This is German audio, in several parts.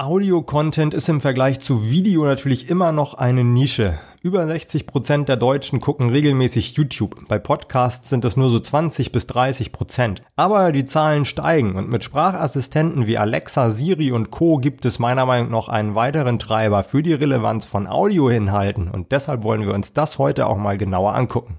Audio-Content ist im Vergleich zu Video natürlich immer noch eine Nische. Über 60 Prozent der Deutschen gucken regelmäßig YouTube. Bei Podcasts sind es nur so 20 bis 30%. Prozent. Aber die Zahlen steigen und mit Sprachassistenten wie Alexa, Siri und Co. gibt es meiner Meinung nach einen weiteren Treiber für die Relevanz von Audioinhalten und deshalb wollen wir uns das heute auch mal genauer angucken.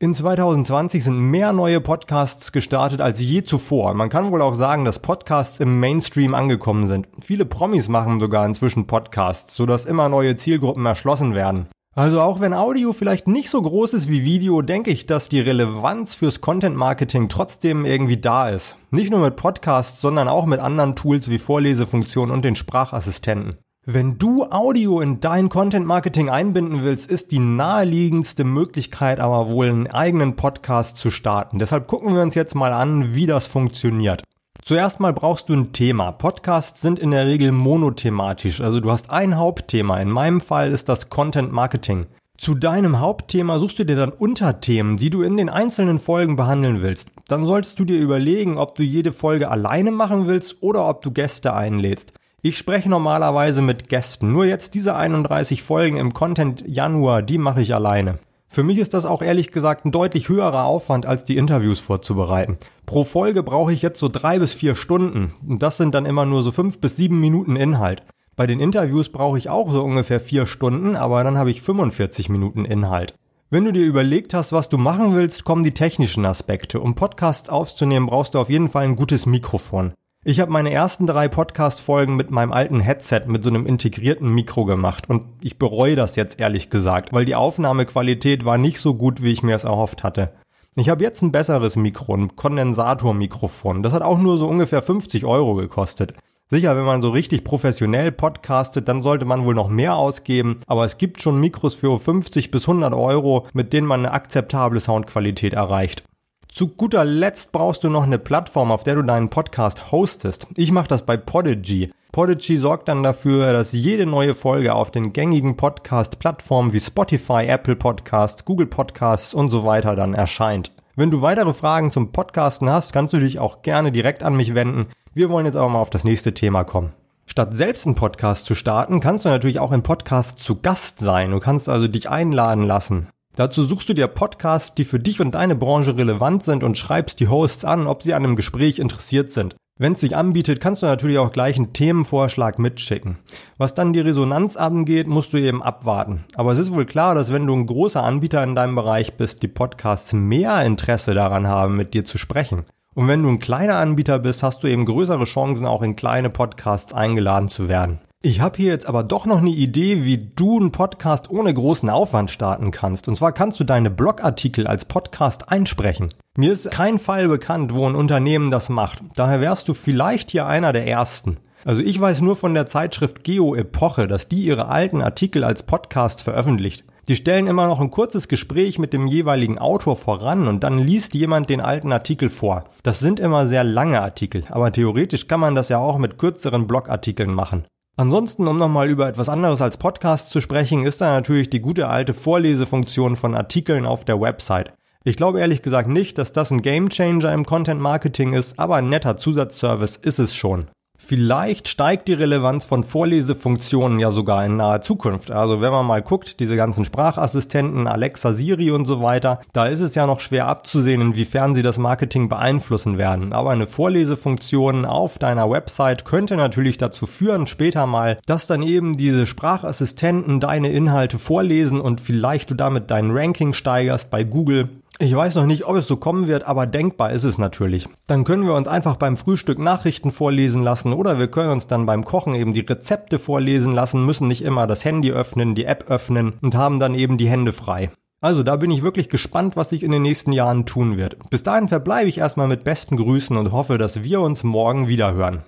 In 2020 sind mehr neue Podcasts gestartet als je zuvor. Man kann wohl auch sagen, dass Podcasts im Mainstream angekommen sind. Viele Promis machen sogar inzwischen Podcasts, sodass immer neue Zielgruppen erschlossen werden. Also auch wenn Audio vielleicht nicht so groß ist wie Video, denke ich, dass die Relevanz fürs Content Marketing trotzdem irgendwie da ist. Nicht nur mit Podcasts, sondern auch mit anderen Tools wie Vorlesefunktionen und den Sprachassistenten. Wenn du Audio in dein Content Marketing einbinden willst, ist die naheliegendste Möglichkeit aber wohl einen eigenen Podcast zu starten. Deshalb gucken wir uns jetzt mal an, wie das funktioniert. Zuerst mal brauchst du ein Thema. Podcasts sind in der Regel monothematisch, also du hast ein Hauptthema. In meinem Fall ist das Content Marketing. Zu deinem Hauptthema suchst du dir dann Unterthemen, die du in den einzelnen Folgen behandeln willst. Dann solltest du dir überlegen, ob du jede Folge alleine machen willst oder ob du Gäste einlädst. Ich spreche normalerweise mit Gästen. Nur jetzt diese 31 Folgen im Content Januar, die mache ich alleine. Für mich ist das auch ehrlich gesagt ein deutlich höherer Aufwand, als die Interviews vorzubereiten. Pro Folge brauche ich jetzt so drei bis vier Stunden. Und das sind dann immer nur so fünf bis sieben Minuten Inhalt. Bei den Interviews brauche ich auch so ungefähr vier Stunden, aber dann habe ich 45 Minuten Inhalt. Wenn du dir überlegt hast, was du machen willst, kommen die technischen Aspekte. Um Podcasts aufzunehmen, brauchst du auf jeden Fall ein gutes Mikrofon. Ich habe meine ersten drei Podcast-Folgen mit meinem alten Headset mit so einem integrierten Mikro gemacht und ich bereue das jetzt ehrlich gesagt, weil die Aufnahmequalität war nicht so gut, wie ich mir es erhofft hatte. Ich habe jetzt ein besseres Mikro, ein Kondensatormikrofon. Das hat auch nur so ungefähr 50 Euro gekostet. Sicher, wenn man so richtig professionell podcastet, dann sollte man wohl noch mehr ausgeben, aber es gibt schon Mikros für 50 bis 100 Euro, mit denen man eine akzeptable Soundqualität erreicht. Zu guter Letzt brauchst du noch eine Plattform, auf der du deinen Podcast hostest. Ich mache das bei Podigy. Podigy sorgt dann dafür, dass jede neue Folge auf den gängigen Podcast-Plattformen wie Spotify, Apple Podcasts, Google Podcasts und so weiter dann erscheint. Wenn du weitere Fragen zum Podcasten hast, kannst du dich auch gerne direkt an mich wenden. Wir wollen jetzt aber mal auf das nächste Thema kommen. Statt selbst einen Podcast zu starten, kannst du natürlich auch im Podcast zu Gast sein. Du kannst also dich einladen lassen. Dazu suchst du dir Podcasts, die für dich und deine Branche relevant sind und schreibst die Hosts an, ob sie an einem Gespräch interessiert sind. Wenn es sich anbietet, kannst du natürlich auch gleich einen Themenvorschlag mitschicken. Was dann die Resonanz angeht, musst du eben abwarten. Aber es ist wohl klar, dass wenn du ein großer Anbieter in deinem Bereich bist, die Podcasts mehr Interesse daran haben, mit dir zu sprechen. Und wenn du ein kleiner Anbieter bist, hast du eben größere Chancen, auch in kleine Podcasts eingeladen zu werden. Ich habe hier jetzt aber doch noch eine Idee, wie du einen Podcast ohne großen Aufwand starten kannst. Und zwar kannst du deine Blogartikel als Podcast einsprechen. Mir ist kein Fall bekannt, wo ein Unternehmen das macht. Daher wärst du vielleicht hier einer der ersten. Also ich weiß nur von der Zeitschrift Geo Epoche, dass die ihre alten Artikel als Podcast veröffentlicht. Die stellen immer noch ein kurzes Gespräch mit dem jeweiligen Autor voran und dann liest jemand den alten Artikel vor. Das sind immer sehr lange Artikel, aber theoretisch kann man das ja auch mit kürzeren Blogartikeln machen. Ansonsten, um nochmal über etwas anderes als Podcast zu sprechen, ist da natürlich die gute alte Vorlesefunktion von Artikeln auf der Website. Ich glaube ehrlich gesagt nicht, dass das ein Gamechanger im Content Marketing ist, aber ein netter Zusatzservice ist es schon. Vielleicht steigt die Relevanz von Vorlesefunktionen ja sogar in naher Zukunft. Also wenn man mal guckt, diese ganzen Sprachassistenten, Alexa, Siri und so weiter, da ist es ja noch schwer abzusehen, inwiefern sie das Marketing beeinflussen werden. Aber eine Vorlesefunktion auf deiner Website könnte natürlich dazu führen, später mal, dass dann eben diese Sprachassistenten deine Inhalte vorlesen und vielleicht du damit dein Ranking steigerst bei Google ich weiß noch nicht, ob es so kommen wird, aber denkbar ist es natürlich. Dann können wir uns einfach beim Frühstück Nachrichten vorlesen lassen oder wir können uns dann beim Kochen eben die Rezepte vorlesen lassen, müssen nicht immer das Handy öffnen, die App öffnen und haben dann eben die Hände frei. Also da bin ich wirklich gespannt, was sich in den nächsten Jahren tun wird. Bis dahin verbleibe ich erstmal mit besten Grüßen und hoffe, dass wir uns morgen wieder hören.